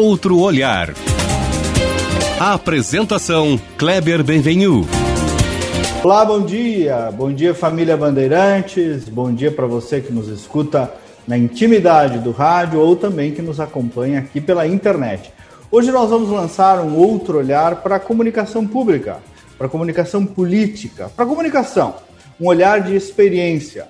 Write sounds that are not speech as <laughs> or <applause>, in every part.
Outro Olhar. A apresentação Kleber Benvenu. Olá, bom dia. Bom dia, família Bandeirantes. Bom dia para você que nos escuta na intimidade do rádio ou também que nos acompanha aqui pela internet. Hoje nós vamos lançar um outro olhar para a comunicação pública, para a comunicação política, para a comunicação, um olhar de experiência.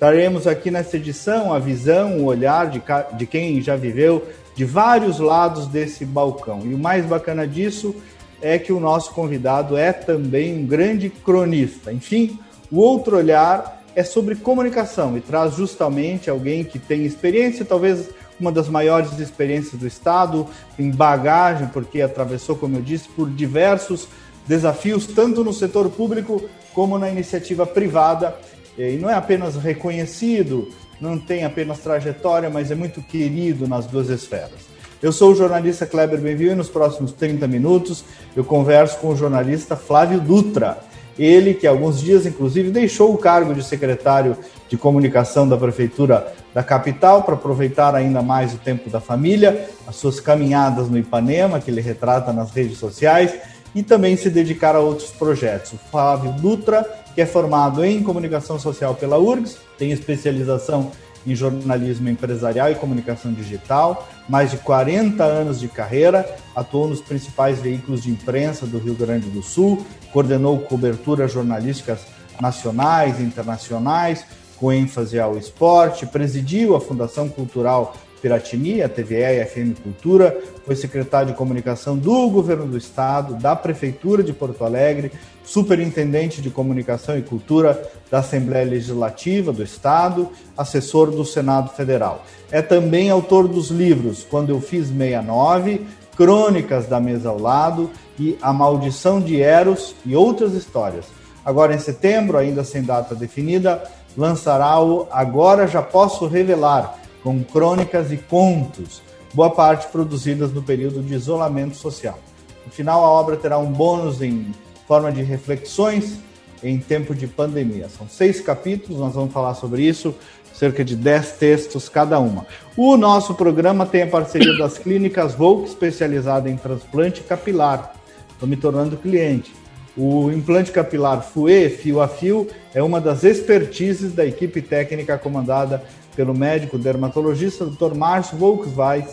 Traremos aqui nessa edição a visão, o olhar de, de quem já viveu de vários lados desse balcão. E o mais bacana disso é que o nosso convidado é também um grande cronista. Enfim, o outro olhar é sobre comunicação e traz justamente alguém que tem experiência, talvez uma das maiores experiências do Estado, em bagagem, porque atravessou, como eu disse, por diversos desafios, tanto no setor público como na iniciativa privada. E não é apenas reconhecido, não tem apenas trajetória, mas é muito querido nas duas esferas. Eu sou o jornalista Kleber Benvio e nos próximos 30 minutos eu converso com o jornalista Flávio Dutra. Ele que há alguns dias, inclusive, deixou o cargo de secretário de comunicação da Prefeitura da capital para aproveitar ainda mais o tempo da família, as suas caminhadas no Ipanema, que ele retrata nas redes sociais, e também se dedicar a outros projetos. O Flávio Dutra, que é formado em comunicação social pela URGS, tem especialização em jornalismo empresarial e comunicação digital, mais de 40 anos de carreira, atuou nos principais veículos de imprensa do Rio Grande do Sul, coordenou coberturas jornalísticas nacionais e internacionais, com ênfase ao esporte, presidiu a Fundação Cultural Piratini, a TVE e a FM Cultura, foi secretário de comunicação do governo do estado, da Prefeitura de Porto Alegre, superintendente de comunicação e cultura da Assembleia Legislativa do Estado, assessor do Senado Federal. É também autor dos livros Quando Eu Fiz 69, Crônicas da Mesa ao Lado e A Maldição de Eros e outras histórias. Agora em setembro, ainda sem data definida, lançará o Agora Já Posso Revelar, com crônicas e contos, boa parte produzidas no período de isolamento social. No final, a obra terá um bônus em forma de reflexões em tempo de pandemia. São seis capítulos, nós vamos falar sobre isso, cerca de dez textos cada uma. O nosso programa tem a parceria das clínicas Volk, especializada em transplante capilar. Estou me tornando cliente. O implante capilar FUE, fio a fio, é uma das expertises da equipe técnica comandada pelo médico dermatologista Dr. Márcio Volksweis,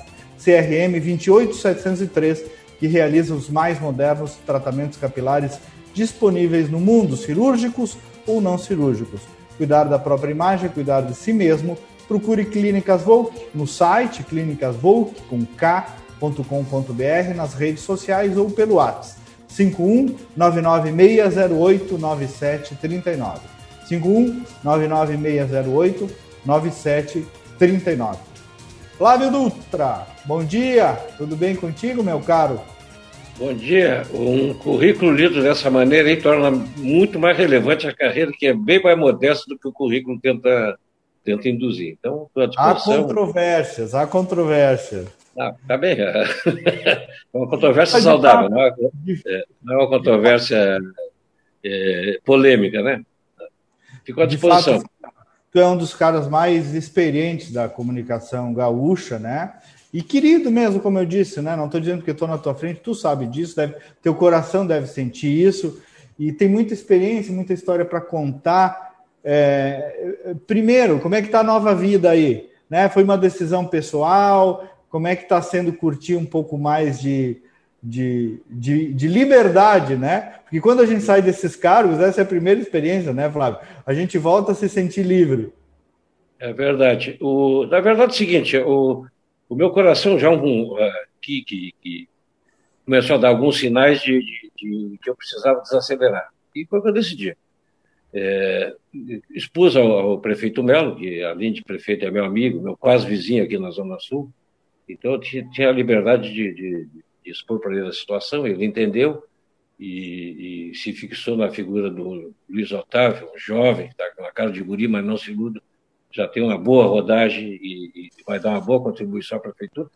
CRM 28703, que realiza os mais modernos tratamentos capilares disponíveis no mundo, cirúrgicos ou não cirúrgicos. Cuidar da própria imagem, cuidar de si mesmo. Procure Clínicas Volk no site clínicasvolk.com.br, nas redes sociais ou pelo WhatsApp 51 99608 9739. 51 99608 9739. Flávio Dutra, bom dia, tudo bem contigo, meu caro? Bom dia. Um currículo lido dessa maneira aí torna muito mais relevante a carreira, que é bem mais modesta do que o currículo tenta, tenta induzir. Então, Há controvérsias, há controvérsias. Ah, tá bem. É uma controvérsia Mas saudável, não é, é, não é uma controvérsia é, polêmica, né? Ficou à disposição. Fato, tu é um dos caras mais experientes da comunicação gaúcha, né? E querido mesmo, como eu disse, né? Não estou dizendo que estou na tua frente, tu sabe disso, deve, teu coração deve sentir isso, e tem muita experiência, muita história para contar. É, primeiro, como é que está a nova vida aí? Né? Foi uma decisão pessoal? Como é que está sendo curtir um pouco mais de, de, de, de, liberdade, né? Porque quando a gente sai desses cargos, essa é a primeira experiência, né, Flávio? A gente volta a se sentir livre. É verdade. O, na verdade é o seguinte, o, o meu coração já um, uh, que, que, que, começou a dar alguns sinais de, de, de, que eu precisava desacelerar. E foi o que eu decidi. É, expus ao, ao, prefeito Melo, que além de prefeito é meu amigo, meu quase vizinho aqui na Zona Sul, então eu tinha, a liberdade de, de de expor para ele a situação, ele entendeu e, e, se fixou na figura do Luiz Otávio, um jovem, está com a cara de guri, mas não se iluda, já tem uma boa rodagem e, e, vai dar uma boa contribuição à prefeitura.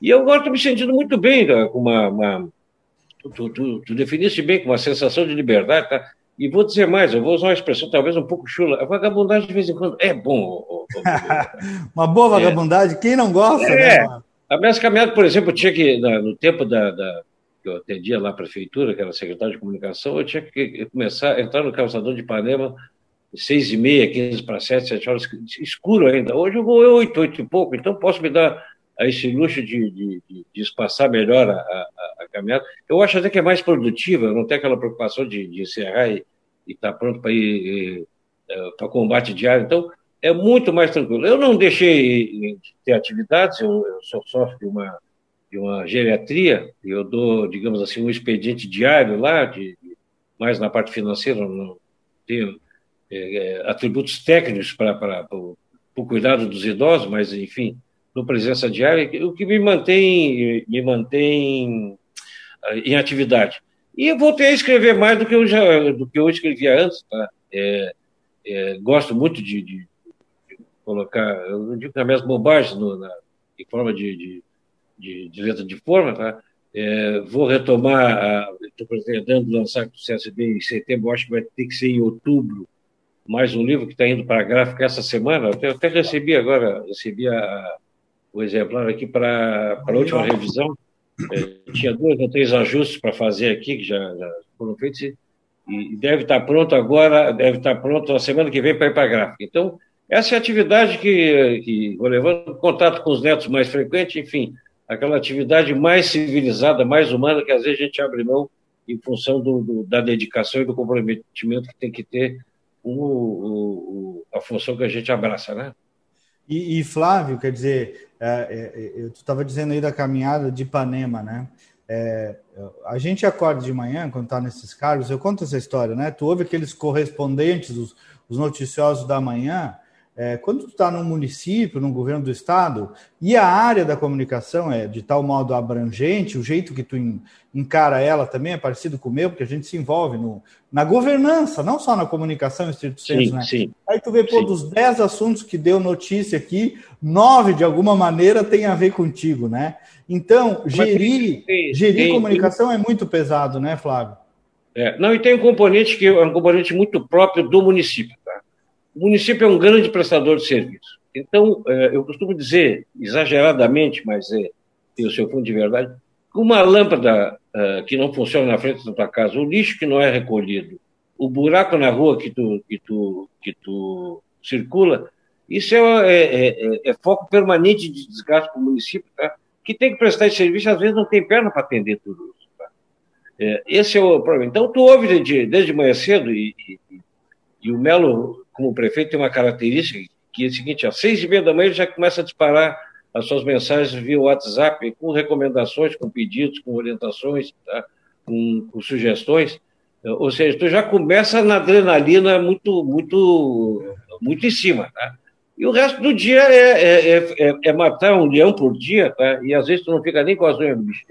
E eu agora estou me sentindo muito bem, com uma. uma tu, tu, tu, definiste bem, com uma sensação de liberdade, tá? E vou dizer mais, eu vou usar uma expressão talvez um pouco chula. A vagabundagem de vez em quando é bom. uma boa vagabundagem, é. quem não gosta, é. né? A minha caminhada, por exemplo, tinha que, no tempo da, da, que eu atendia lá a prefeitura, que era secretário de comunicação, eu tinha que começar a entrar no calçador de Ipanema seis e meia, quinze para sete, sete horas, escuro ainda. Hoje eu vou oito, oito e pouco, então posso me dar a esse luxo de, de, de, de espaçar melhor a, a, a, caminhada. Eu acho até que é mais produtiva, não tem aquela preocupação de, de encerrar e estar tá pronto para ir eh, para combate diário. Então, é muito mais tranquilo. Eu não deixei de ter atividades, eu, eu sou sócio de uma, de uma geriatria, eu dou, digamos assim, um expediente diário lá, de, mais na parte financeira, não tenho é, atributos técnicos para o cuidado dos idosos, mas, enfim, no presença diária, o que me mantém, me mantém ah, em atividade. E eu voltei a escrever mais do que eu, já, do que eu escrevia antes. Tá? É, é, gosto muito de, de, colocar, eu não digo as minhas bobagens no, na, em forma de, de, de, de letra de forma, tá? É, vou retomar, estou pretendendo lançar o CSB em setembro, acho que vai ter que ser em outubro, mais um livro que está indo para a gráfica essa semana. Eu até recebi agora, recebi a, o exemplar aqui para a última revisão. É, tinha dois ou três ajustes para fazer aqui, que já, já foram feitos, e, e, deve estar tá pronto agora, deve estar tá pronto na semana que vem para ir para a gráfica. Então, essa é a atividade que, que vou levando, contato com os netos mais frequente, enfim, aquela atividade mais civilizada, mais humana, que às vezes a gente abre mão em função do, do, da dedicação e do comprometimento que tem que ter com o, o, a função que a gente abraça, né? E, e Flávio, quer dizer, é, é, é estava dizendo aí da caminhada de Ipanema, né? É, a gente acorda de manhã, quando está nesses cargos, eu conto essa história, né? Tu ouve aqueles correspondentes, os, os noticiosos da manhã, é, quando tu está num município, num governo do estado, e a área da comunicação é de tal modo abrangente, o jeito que tu encara ela também é parecido com o meu, porque a gente se envolve no, na governança, não só na comunicação estrito senso, né? Sim. Aí tu vê, pô, sim. dos dez assuntos que deu notícia aqui, nove, de alguma maneira, tem a ver contigo, né? Então, gerir, gerir comunicação é muito pesado, né, Flávio? É, não, e tem um componente que é um componente muito próprio do município. O município é um grande prestador de serviço. Então, é, eu costumo dizer, exageradamente, mas é, tem o seu fundo de verdade, uma lâmpada é, que não funciona na frente da tua casa, o lixo que não é recolhido, o buraco na rua que tu, que tu, que tu circula, isso é, é, é, é foco permanente de desgaste para o município, tá? que tem que prestar esse serviço, às vezes não tem perna para atender tudo isso. Tá? esse é o problema. Então, tu ouve desde, desde manhã cedo, e, e, e o Melo como prefeito, tem uma característica que é a seguinte: às seis e meia da manhã ele já começa a disparar as suas mensagens via WhatsApp, com recomendações, com pedidos, com orientações, tá? com, com, sugestões. Ou seja, tu já começa na adrenalina muito, muito, muito em cima, tá? E o resto do dia é, é, é, é matar um leão por dia, tá? E às vezes tu não fica nem com as unhas bicho.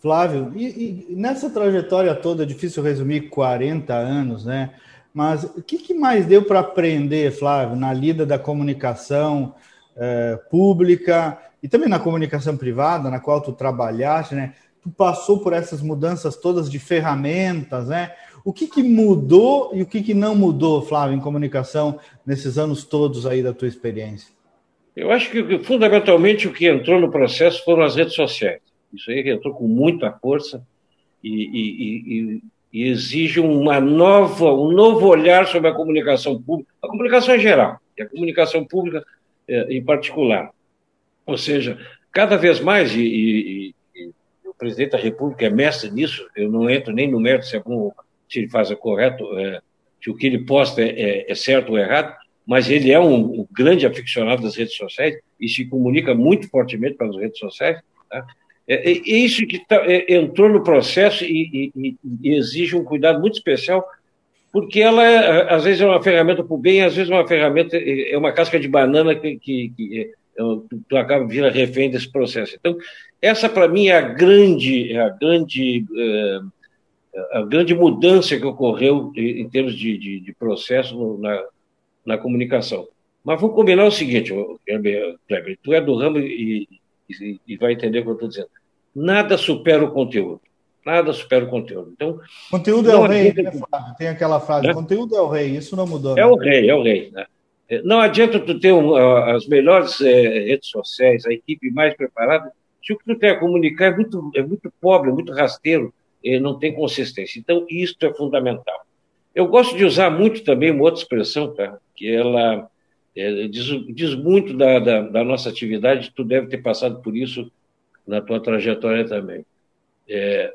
Flávio, e, e, nessa trajetória toda, é difícil resumir 40 anos, né? Mas o que, que mais deu para aprender, Flávio, na lida da comunicação é, pública e também na comunicação privada, na qual tu trabalhaste, né? Tu passou por essas mudanças todas de ferramentas, né? O que, que mudou e o que, que não mudou, Flávio, em comunicação nesses anos todos aí da tua experiência? Eu acho que fundamentalmente o que entrou no processo foram as redes sociais. Isso aí entrou com muita força e, e, e, e exige uma nova, um novo olhar sobre a comunicação pública, a comunicação em geral, e a comunicação pública eh, em particular. Ou seja, cada vez mais, e, e, e, o presidente da República é mestre nisso, eu não entro nem no mérito se, se ele faz o correto, é, se o que ele posta é, é, é, certo ou errado, mas ele é um, um, grande aficionado das redes sociais e se comunica muito fortemente pelas redes sociais. Tá? É, é, é isso que tá, é, entrou no processo e, e, e, exige um cuidado muito especial, porque ela, é, às vezes, é uma ferramenta para o bem, às vezes, é uma ferramenta, é uma casca de banana que, que, que é, tu, tu, acaba virando refém desse processo. Então, essa, para mim, é a grande, é a grande, é, a grande mudança que ocorreu em termos de, de, de processo na, na comunicação. Mas vou combinar o seguinte, Kleber, tu é do ramo e, e, e vai entender o que eu estou dizendo nada supera o conteúdo. Nada supera o conteúdo. Então, conteúdo é o rei, né, Flávio? Tem aquela frase: conteúdo é o rei, isso não mudou. É né? o rei, é o rei. Né? Não adianta tu ter um, as melhores é, redes sociais, a equipe mais preparada, se o que tu tem a comunicar é muito, é muito pobre, é muito rasteiro, não tem consistência. Então, isso é fundamental. Eu gosto de usar muito também uma outra expressão, tá? que ela é, diz, diz, muito da, da, da, nossa atividade, tu deve ter passado por isso na tua trajetória também. É,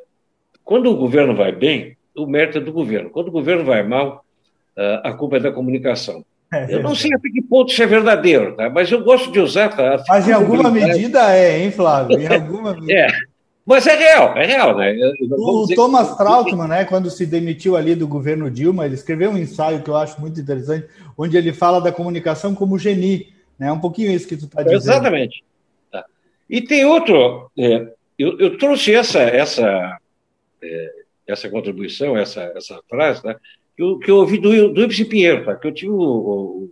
quando o governo vai bem, o mérito é do governo. Quando o governo vai mal, a culpa é da comunicação. É, eu não sei até que ponto isso é verdadeiro, tá? mas eu gosto de usar. Tá? Mas em alguma medida é, hein, Flávio? Em alguma medida. <laughs> É. Mas é real, é real, né? O Thomas que... Trautmann, né, quando se demitiu ali do governo Dilma, ele escreveu um ensaio que eu acho muito interessante, onde ele fala da comunicação como geni, né? Um pouquinho isso que tu está dizendo. Exatamente. E tem outro, é, eu, eu, trouxe essa essa é, essa contribuição, essa essa frase, né? Que eu, que eu ouvi do, do Ibsen Pinheiro, tá? Que eu tive o, o,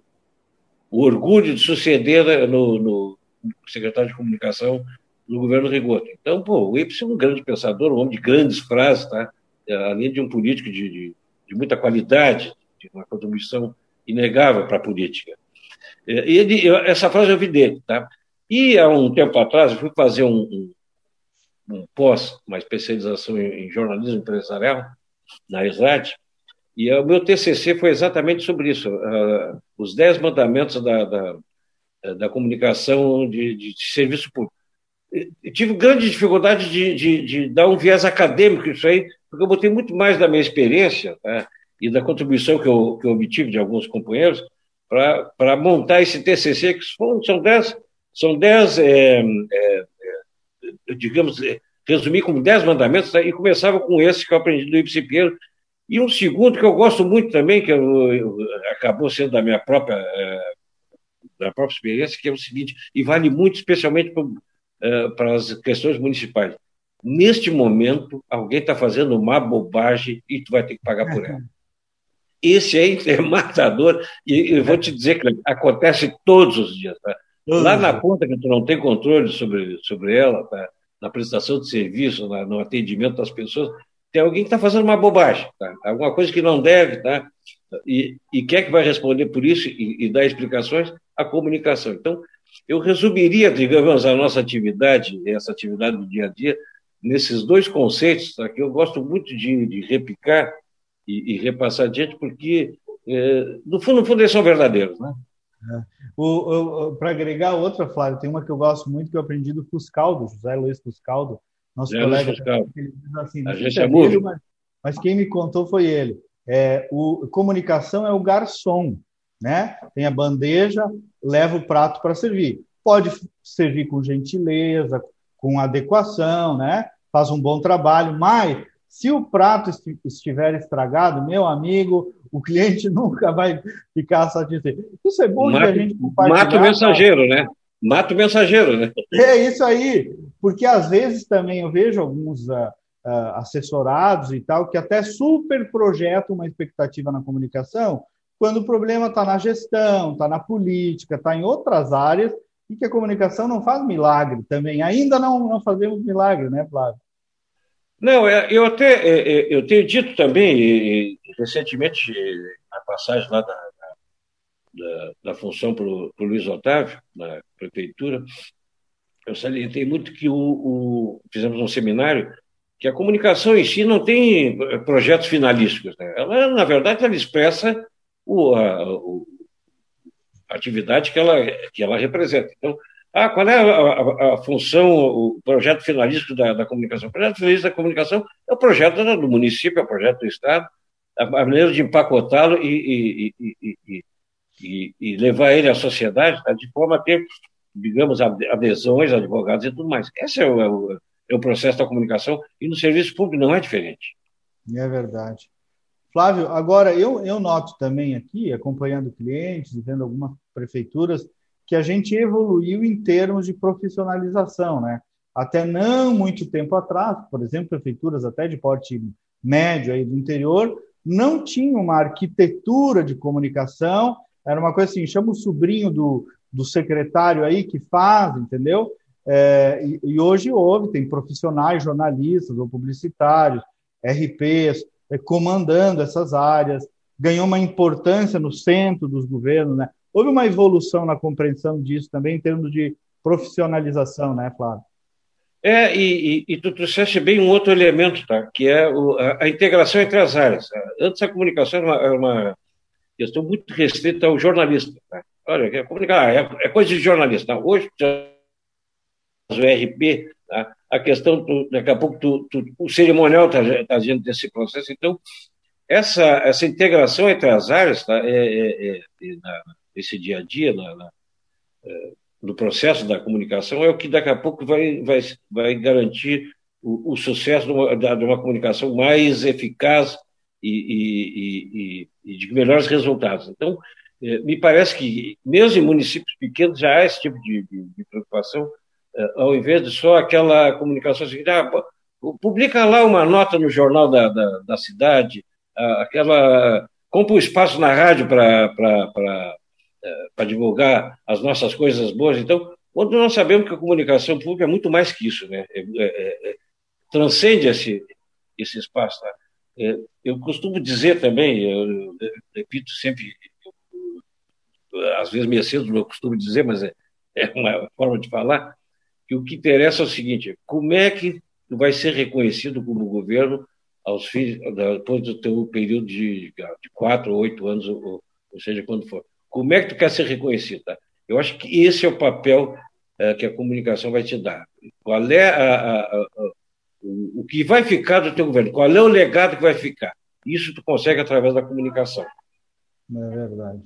o orgulho de suceder no, no secretário de comunicação no governo Rigoto. Então, pô, o Ibsen é um grande pensador, um homem de grandes frases, tá? É, além de um político de, de, de muita qualidade, de uma contribuição inegável para a política. É, ele, essa frase eu vi dele, tá? E há um tempo atrás eu fui fazer um, um, um pós, uma especialização em, em, jornalismo empresarial na ESAD, e o meu TCC foi exatamente sobre isso, uh, os dez mandamentos da, da, da comunicação de, de serviço público tive grande dificuldade de, de, de, dar um viés acadêmico isso aí, porque eu botei muito mais da minha experiência tá? e da contribuição que eu, que eu obtive de alguns companheiros para montar esse TCC, que são dez, são dez é, é, é, digamos, é, resumir como dez mandamentos, tá? e começava com esse que eu aprendi do Ibsen Pinheiro, e um segundo que eu gosto muito também, que eu, eu, acabou sendo da minha própria, é, da própria experiência, que é o seguinte, e vale muito, especialmente para eh, para as questões municipais. Neste momento, alguém está fazendo uma bobagem e tu vai ter que pagar por ela. Esse aí é <laughs> matador, e eu vou te dizer que acontece todos os dias. Tá? Lá na ponta que tu não tem controle sobre, sobre ela, tá? na prestação de serviço, na, no atendimento das pessoas, tem alguém que está fazendo uma bobagem, tá? alguma coisa que não deve, tá? e, e quer que vai responder por isso e, e dar explicações? A comunicação. Então, eu resumiria, digamos, a nossa atividade, essa atividade do dia a dia, nesses dois conceitos, tá, que eu gosto muito de, de repicar e, e, repassar adiante, porque, é, no, fundo, no fundo, eles são verdadeiros. Né? É. Para agregar outra, Flávio, tem uma que eu gosto muito, que eu aprendi do Fuscaldo, José Luiz Fuscaldo, nosso José colega. Fuscaldo. Ele diz assim, a gente é dele, mas, mas quem me contou foi ele. É, o, comunicação é o garçom né? Tem a bandeja, leva o prato para servir. Pode servir com gentileza, com adequação, né? Faz um bom trabalho, mas se o prato estiver estragado, meu amigo, o cliente <laughs> nunca vai ficar satisfeito. Isso é bom mato, que a gente compartilhar. Mata o mensageiro, né? Mata o mensageiro, né? É isso aí, porque às vezes também eu vejo alguns uh, uh, assessorados e tal que até super projetam uma expectativa na comunicação, quando o problema está na gestão, está na política, está em outras áreas, e que a comunicação não faz milagre também. Ainda não, não fazemos milagre, né, Flávio? Não, é, eu até é, é, eu tenho dito também, recentemente, na passagem lá da, da, da função para o Luiz Otávio, na prefeitura, eu salientei muito que o, o, fizemos um seminário que a comunicação em si não tem projetos finalísticos. Né? Ela, na verdade, ela expressa o, a, o, a atividade que ela, que ela representa. Então, ah, qual é a, a, a, função, o projeto finalístico da, da, comunicação? O projeto finalístico da comunicação é o projeto do município, é o projeto do Estado, a maneira de empacotá-lo e, e, e, e, levar ele à sociedade tá? de forma a ter, digamos, adesões, advogados e tudo mais. Esse é o, é o, é o processo da comunicação e no serviço público não é diferente. É verdade. Flávio, agora eu, eu noto também aqui, acompanhando clientes vendo algumas prefeituras, que a gente evoluiu em termos de profissionalização, né? Até não muito tempo atrás, por exemplo, prefeituras até de porte médio aí do interior, não tinham uma arquitetura de comunicação, era uma coisa assim, chama o sobrinho do, do secretário aí que faz, entendeu? É, e, e hoje houve, tem profissionais, jornalistas ou publicitários, RPs, é, comandando essas áreas, ganhou uma importância no centro dos governos, né? Houve uma evolução na compreensão disso também em termos de profissionalização, né, Flávio? É, e, e, e, tu trouxeste bem um outro elemento, tá? que é o, a, a, integração entre as áreas. Antes a comunicação era uma, era uma questão muito restrita ao jornalista. Tá? Olha, é, comunicar, é, é, coisa de jornalista. Tá? Hoje, o RP, tá? a questão, tu, daqui a pouco, tu, tu, o cerimonial está tá dentro desse processo. Então, essa, essa integração entre as áreas, tá? é, é, é na, esse dia a dia, na, na do processo da comunicação é o que daqui a pouco vai, vai, vai garantir o, o sucesso de uma, de uma, comunicação mais eficaz e, e, e, e, de melhores resultados. Então, é, me parece que, mesmo em municípios pequenos, já há esse tipo de, de, de preocupação, é, ao invés de só aquela comunicação seguinte, ah, publica lá uma nota no jornal da, da, da cidade, aquela compra um espaço na rádio para para divulgar as nossas coisas boas. Então, quando nós sabemos que a comunicação pública é muito mais que isso, né? É, é, é, transcende esse, esse espaço. Tá? É, eu costumo dizer também, eu, eu, eu repito sempre, eu, às vezes meio cedo eu costumo dizer, mas é, é uma forma de falar, que o que interessa é o seguinte: como é que tu vai ser reconhecido como governo aos fins, depois do teu período de, de quatro ou oito anos, ou, ou seja, quando for. Como é que tu quer ser reconhecido? Eu acho que esse é o papel é, que a comunicação vai te dar. Qual é a, a, a, o, o que vai ficar do teu governo? Qual é o legado que vai ficar? Isso tu consegue através da comunicação. É verdade.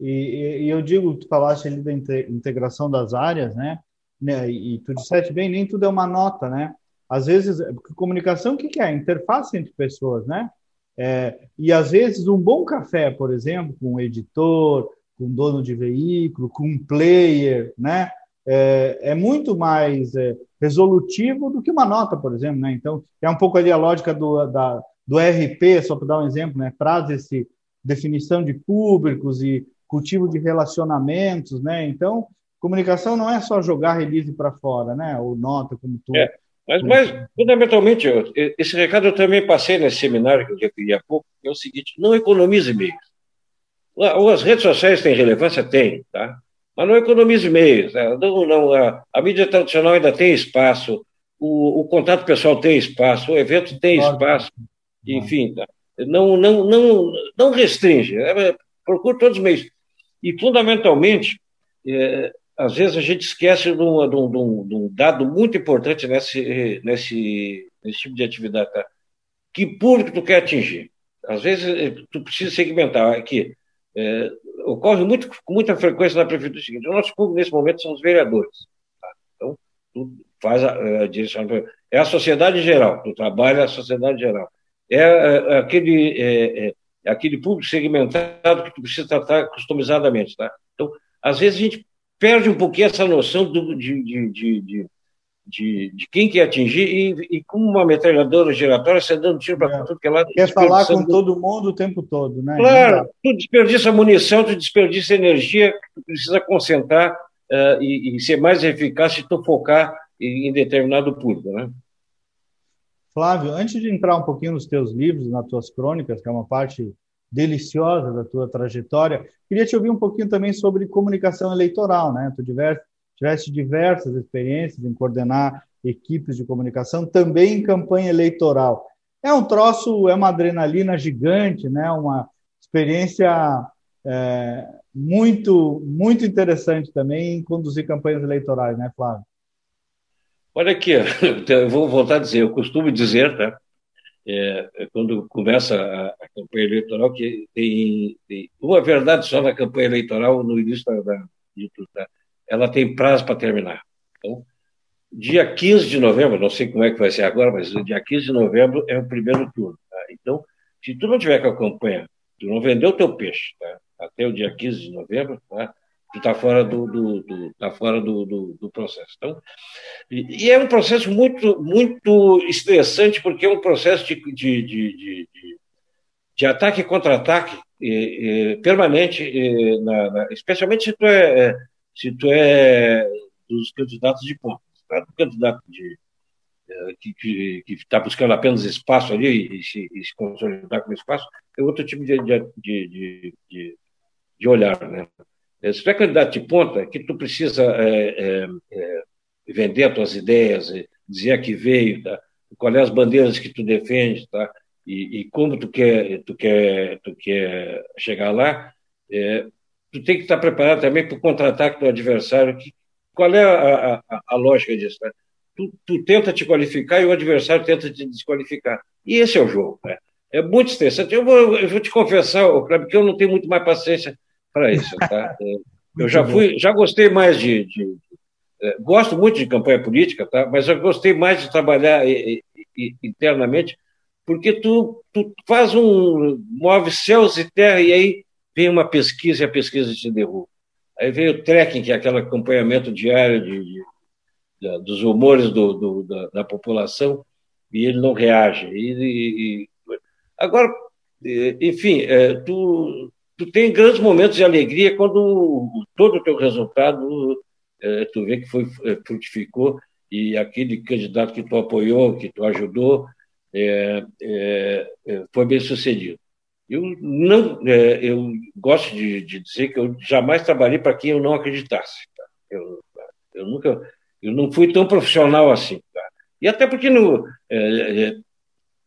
E, e eu digo, tu falaste ali da integração das áreas, né? né? E tu disseste bem, nem tudo é uma nota, né? Às vezes, comunicação, o que, que é? Interface entre pessoas, né? É, e às vezes um bom café, por exemplo, com um editor, com um dono de veículo, com um player, né? É, é muito mais é, resolutivo do que uma nota, por exemplo, né? Então é um pouco ali a lógica do, da, do RP, só para dar um exemplo, né? Traz esse definição de públicos e cultivo de relacionamentos, né? Então comunicação não é só jogar release para fora, né? Ou nota como tu é. Mas, mas, fundamentalmente, esse recado eu também passei nesse seminário que eu referi há pouco, que é o seguinte, não economize meios. As redes sociais têm relevância? Tem, tá? Mas não economize meios. Tá? Não, não, a, a, mídia tradicional ainda tem espaço, o, o, contato pessoal tem espaço, o evento tem espaço, enfim, tá? não, não, não, não restringe, é, procure todos os meios. E, fundamentalmente, é, às vezes a gente esquece de um, de um, de um dado muito importante nesse, nesse, nesse tipo de atividade. Tá? Que público tu quer atingir? Às vezes eh, tu precisa segmentar aqui. É, ocorre muito, com muita frequência na prefeitura o seguinte: o nosso público nesse momento são os vereadores. Tá? Então, tu faz a, a direção. É a sociedade geral, tu trabalha a sociedade geral. É, é aquele, é, aquele público segmentado que tu precisa tratar customizadamente. Tá? Então, às vezes a gente perde um pouquinho essa noção do, de, de, de, de, de quem quer atingir e, e como uma metralhadora giratória, você dando tiro para é. tudo que é lado. Quer falar com todo mundo o tempo todo, né? Claro, tu desperdiça munição, tu desperdiça energia tu precisa concentrar uh, e, e, ser mais eficaz se tu focar em, em determinado público, né? Flávio, antes de entrar um pouquinho nos teus livros, nas tuas crônicas, que é uma parte deliciosa da tua trajetória. Queria te ouvir um pouquinho também sobre comunicação eleitoral, né? Tu tiveste diversas experiências em coordenar equipes de comunicação, também em campanha eleitoral. É um troço, é uma adrenalina gigante, né? Uma experiência é, muito, muito interessante também em conduzir campanhas eleitorais, né, Flávio? Olha aqui, <laughs> eu vou voltar a dizer, eu costumo dizer, tá? é, quando começa campanha eleitoral, que tem, tem, uma verdade só na campanha eleitoral no início da, tá? ela tem prazo para terminar. Então, dia 15 de novembro, não sei como é que vai ser agora, mas dia 15 de novembro é o primeiro turno. Tá? Então, se tu não tiver com a campanha, tu não vendeu o teu peixe, tá? até o dia 15 de novembro, tá? tu está fora do, do, do tá fora do, do, do, processo. Então, e, e, é um processo muito muito estressante porque é um processo de, de, de, de, de ataque e contra-ataque permanente, na, na, especialmente se tu é, é se tu é dos candidatos de ponta, tá? do candidato de é, que está buscando apenas espaço ali e se, e se consolidar com espaço, é outro tipo de, de, de, de, olhar, né? É, se tu é candidato de ponta, que tu precisa é, é, vender as tuas ideias, dizer que veio, tá? quais as bandeiras que tu defende, tá? E, e, como tu quer, tu quer, tu quer chegar lá, é, tu tem que estar preparado também para o teu adversário. Que, qual é a, a, a lógica disso? Né? Tu, tu, tenta te qualificar e o adversário tenta te desqualificar. E esse é o jogo. Né? É muito estressante. Eu vou, eu vou te confessar, Cleber, que eu não tenho muito mais paciência para isso. Tá? <laughs> É, eu já fui, já gostei mais de, de, de é, gosto muito de campanha política, tá? Mas eu gostei mais de trabalhar internamente, porque tu, tu faz um move céus e terra e aí vem uma pesquisa e a pesquisa te derruba. Aí vem o trekking, que é aquele acompanhamento diário de, de, de dos humores do, do, da, da, população, e ele não reage. E, e, agora, enfim, é, tu, tu tem grandes momentos de alegria quando todo o teu resultado é, tu vê que foi é, frutificou e aquele candidato que tu apoiou, que tu ajudou, é, é, é foi bem sucedido. Eu não, é, eu gosto de, de, dizer que eu jamais trabalhei para quem eu não acreditasse. Tá? Eu, eu nunca, eu não fui tão profissional assim. Tá? E até porque no,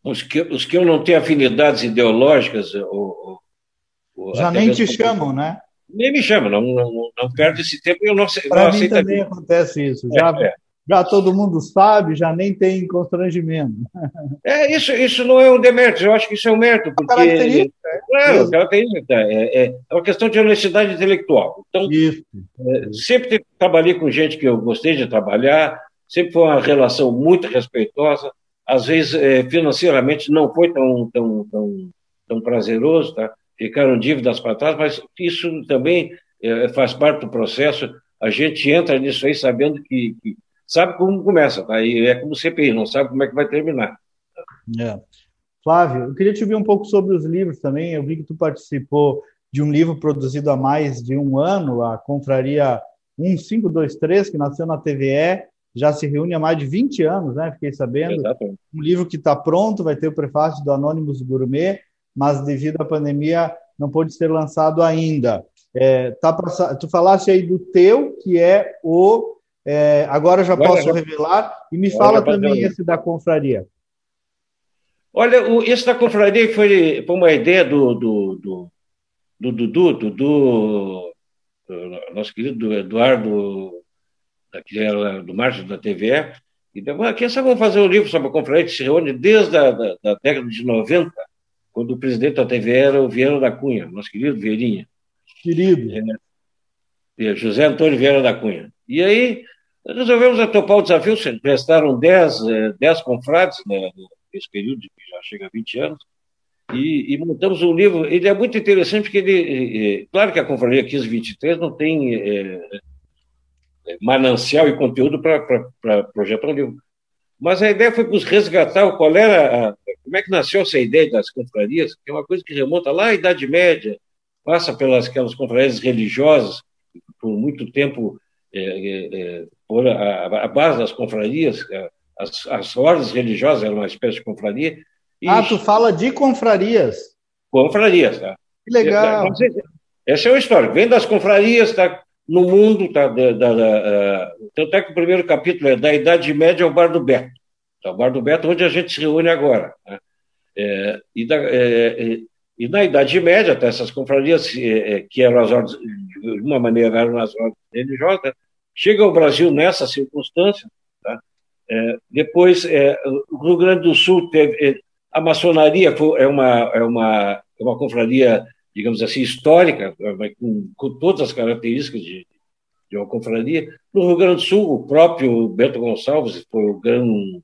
os, que, os que eu não tenho afinidades ideológicas ou, já nem te chamam, né? Nem me chamam, não, não, não perdo esse tempo eu não, Para mim também acontece isso. Já, é, é. Já todo mundo sabe, já nem tem constrangimento. É, isso, isso não é um demérito, eu acho que isso é um mérito. Porque, característica. É, claro, característica. É, é, é uma questão de honestidade intelectual. Então, isso. É, sempre trabalhei com gente que eu gostei de trabalhar, sempre foi uma relação muito respeitosa, às vezes é, financeiramente não foi tão, tão, tão, tão prazeroso, tá? ficaram dívidas para trás, mas isso também é, faz parte do processo. A gente entra nisso aí sabendo que, que sabe como começa, tá? E é como CPI, não sabe como é que vai terminar. É. Flávio, eu queria te ouvir um pouco sobre os livros também. Eu vi que tu participou de um livro produzido há mais de um ano, a Confraria 1523, que nasceu na TVE, já se reúne há mais de 20 anos, né? Fiquei sabendo. Exatamente. Um livro que está pronto, vai ter o prefácio do Anônimos Gourmet, mas devido à pandemia não pôde ser lançado ainda. É, tá pra, tu falaste aí do teu, que é o. É, agora já agora posso já, revelar, e me fala também esse da confraria. Olha, o, esse da confraria foi, uma ideia do Dudu, do, do, do, do, do, do, nosso querido Eduardo, que era do Março da TVE, e quem sabe vamos fazer um livro sobre a confraria que se reúne desde a da, da década de 90, quando o presidente da TV era o Vieira da Cunha, nosso querido Vieirinha. Querido. É, José Antônio Vieira da Cunha. E aí resolvemos topar o desafio, prestaram 10 dez confrades né, nesse período, que já chega a 20 anos, e, e, montamos um livro. Ele é muito interessante porque ele. É, claro que a Confraria 1523 não tem é, manancial e conteúdo para projetar um livro. Mas a ideia foi para resgatar qual era a, como é que nasceu essa ideia das confrarias, que é uma coisa que remonta lá à Idade Média, passa pelas aquelas confrarias religiosas, por muito tempo é, é, é por a, a, base das confrarias, é, as, as ordens religiosas eram uma espécie de confraria. E... Ah, tu fala de confrarias. Confrarias, tá? Que legal. Essa é uma história. Vem das confrarias, tá? no mundo, tá, da, da, da, tanto é que o primeiro capítulo é da Idade Média ao Bar do Beto. Tá, o Bar do Beto, onde a gente se reúne agora. Né? É, e, da, é, é e, na Idade Média, até essas confrarias, é, é, que eram as ordens, de uma maneira eram as ordens religiosas, chega ao Brasil nessa circunstância. Tá? depois, o Rio Grande do Sul teve. a maçonaria foi, é, uma, é, uma, é uma confraria digamos assim, histórica, com, com todas as características de, de uma confraria. No Rio Grande do Sul, o próprio Bento Gonçalves foi o grande,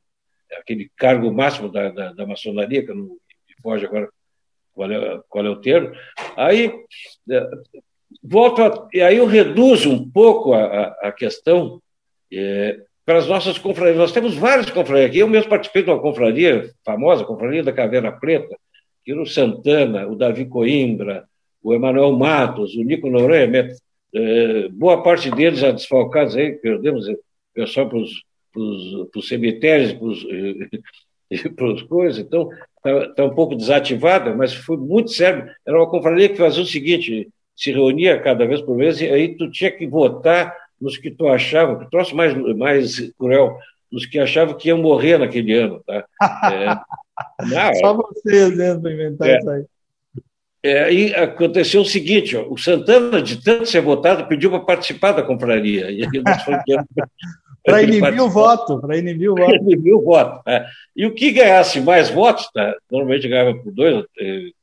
aquele cargo máximo da, da, da maçonaria, que eu não me foge agora qual é, qual é o termo. Aí, é, volto a, e aí eu reduzo um pouco a, a questão é, para as nossas confrarias. Nós temos várias confrarias aqui. Eu mesmo participei de uma confraria famosa, a Confraria da Caveira Preta, Quiro Santana, o Davi Coimbra, o Emanuel Matos, o Nico Noronha, é, boa parte deles já desfalcados aí, perdemos o pessoal para os cemitérios, para <laughs> as <laughs> coisas, então está tá um pouco desativada, mas foi muito sério. Era uma confraria que fazia o seguinte: se reunia cada vez por mês e aí tu tinha que votar nos que tu achava, que troço mais, mais cruel, nos que achavam que iam morrer naquele ano, tá? <laughs> É, não, Só vocês mesmo para inventar é, isso aí. É, aí aconteceu o seguinte, ó, o Santana, de tanto ser votado, pediu para participar da confraria. E para <laughs> <laughs> inibir o voto, para inibir o voto. inibir o voto. Né? E o que ganhasse mais votos, tá? normalmente ganhava por dois,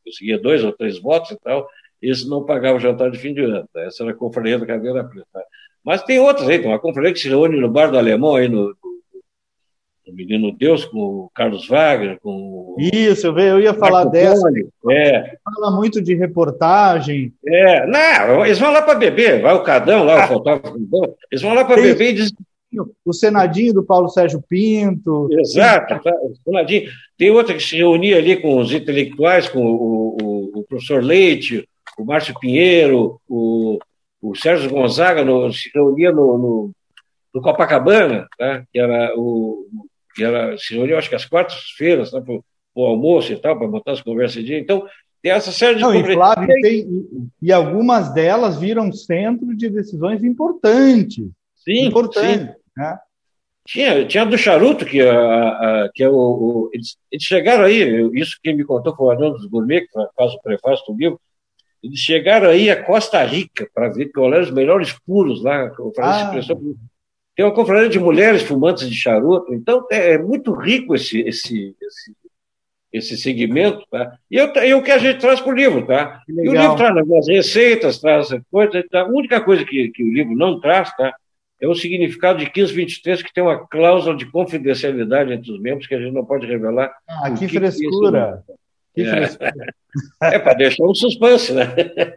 conseguia dois ou três votos e tal, esse não pagava o jantar de fim de ano. Tá? Essa era a confraria da Caveira Preta. Tá? Mas tem outras aí, tem uma confraria que se reúne no Bar do Alemão, aí no, no Menino Deus, com o Carlos Wagner, com Isso, eu, eu ia falar Marco dessa. É. Fala muito de reportagem. É, não, eles vão lá para beber, vai o Cadão lá, o fotógrafo, eles vão lá para beber e dizem o Senadinho do Paulo Sérgio Pinto. Exato, tá, o Senadinho. Tem outra que se reunia ali com os intelectuais, com o, o, o professor Leite, o Márcio Pinheiro, o, o Sérgio Gonzaga, no, se reunia no, no, no, Copacabana, tá? que era o. Que era, se reunia, acho que às quartas-feiras, tá? para o almoço e tal, para botar as conversas em dia. Então, tem essa série de Não, e, Flávio, tem, e, algumas delas viram centro de decisões importantes. Sim, importantes. Sim. Né? Tinha, tinha do charuto, que, a, a, que é o, o eles, eles, chegaram aí, isso que me contou foi o Arnaldo dos Gourmet, que faz o prefácio do livro, eles chegaram aí a Costa Rica para ver qual eram os melhores puros lá. Ah. Tem uma confraria de mulheres fumantes de charuto, então é, é muito rico esse, esse, esse, esse segmento, tá? E eu, eu, o que a gente traz para o livro, tá? E o livro traz algumas receitas, traz coisas, tá? a única coisa que, que o livro não traz, tá? é o significado de 1523, que tem uma cláusula de confidencialidade entre os membros que a gente não pode revelar. Ah, que, que frescura! Que é, <laughs> é para deixar um suspense, né?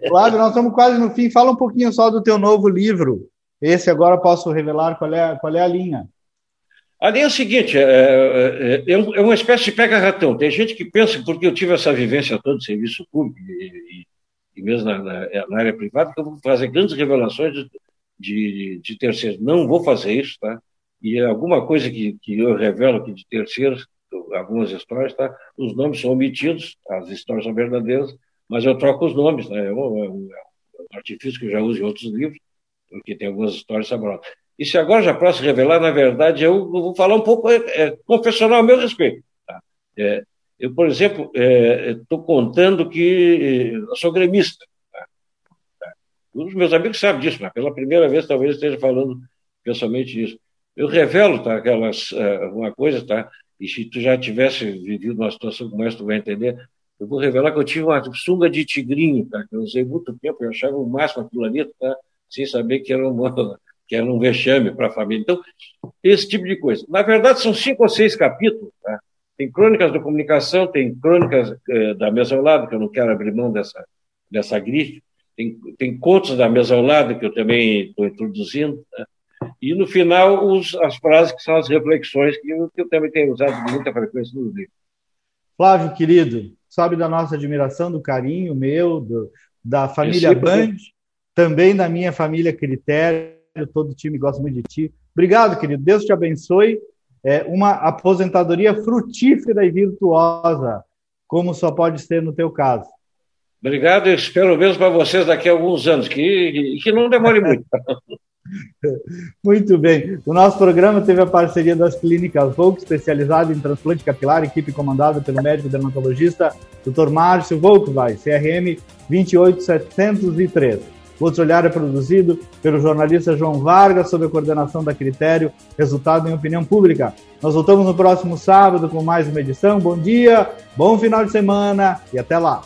Claro, nós estamos quase no fim. Fala um pouquinho só do teu novo livro. Esse agora posso revelar qual é, qual é a linha. A linha é o seguinte, é, é, é, é uma espécie de pega-ratão. Tem gente que pensa, porque eu tive essa vivência toda de serviço público e, e, mesmo na, na, na, área privada, que eu vou fazer grandes revelações de, de, de terceiros. Não vou fazer isso, tá? E alguma coisa que, que eu revelo aqui de terceiros, algumas histórias, tá? Os nomes são omitidos, as histórias são verdadeiras, mas eu troco os nomes, né? É é um, é um artifício que eu já uso em outros livros, porque tem algumas histórias saborosas. E se agora já posso revelar, na verdade, eu vou falar um pouco é, é, confessional a meu respeito. Tá? É, eu, por exemplo, estou é, contando que é, sou gremista. Os meus amigos sabem disso, mas pela primeira vez talvez esteja falando pessoalmente disso. Eu revelo, tá, aquelas, uh, uma coisa, tá, e se tu já tivesse vivido uma situação como essa, tu vai entender, eu vou revelar que eu tive uma sunga de tigrinho, tá, que eu usei muito tempo, eu achava o máximo aquilo ali, tá, sem saber que era, uma, <laughs> que era um vexame para a família. Então, esse tipo de coisa. Na verdade, são cinco ou seis capítulos, tá? Tem crônicas da comunicação, tem crônicas eh, da mesa ao lado, que eu não quero abrir mão dessa, dessa grife, tem, tem contos da mesa ao lado, que eu também estou introduzindo, né? e no final os, as frases que são as reflexões, que eu, que eu também tenho usado com muita frequência no livro. Flávio, querido, sabe da nossa admiração, do carinho meu, do, da família Band, também da minha família Critério, todo o time gosta muito de ti. Obrigado, querido, Deus te abençoe. É uma aposentadoria frutífera e virtuosa, como só pode ser no teu caso. Obrigado, eu espero mesmo para vocês daqui a alguns anos, que, que não demore <laughs> muito. Muito bem. O nosso programa teve a parceria das clínicas Volk, especializada em transplante capilar, equipe comandada pelo médico dermatologista Dr. Márcio Volkswagen, CRM 28703. Outro Olhar é produzido pelo jornalista João Vargas, sob a coordenação da Critério, resultado em opinião pública. Nós voltamos no próximo sábado com mais uma edição. Bom dia, bom final de semana e até lá.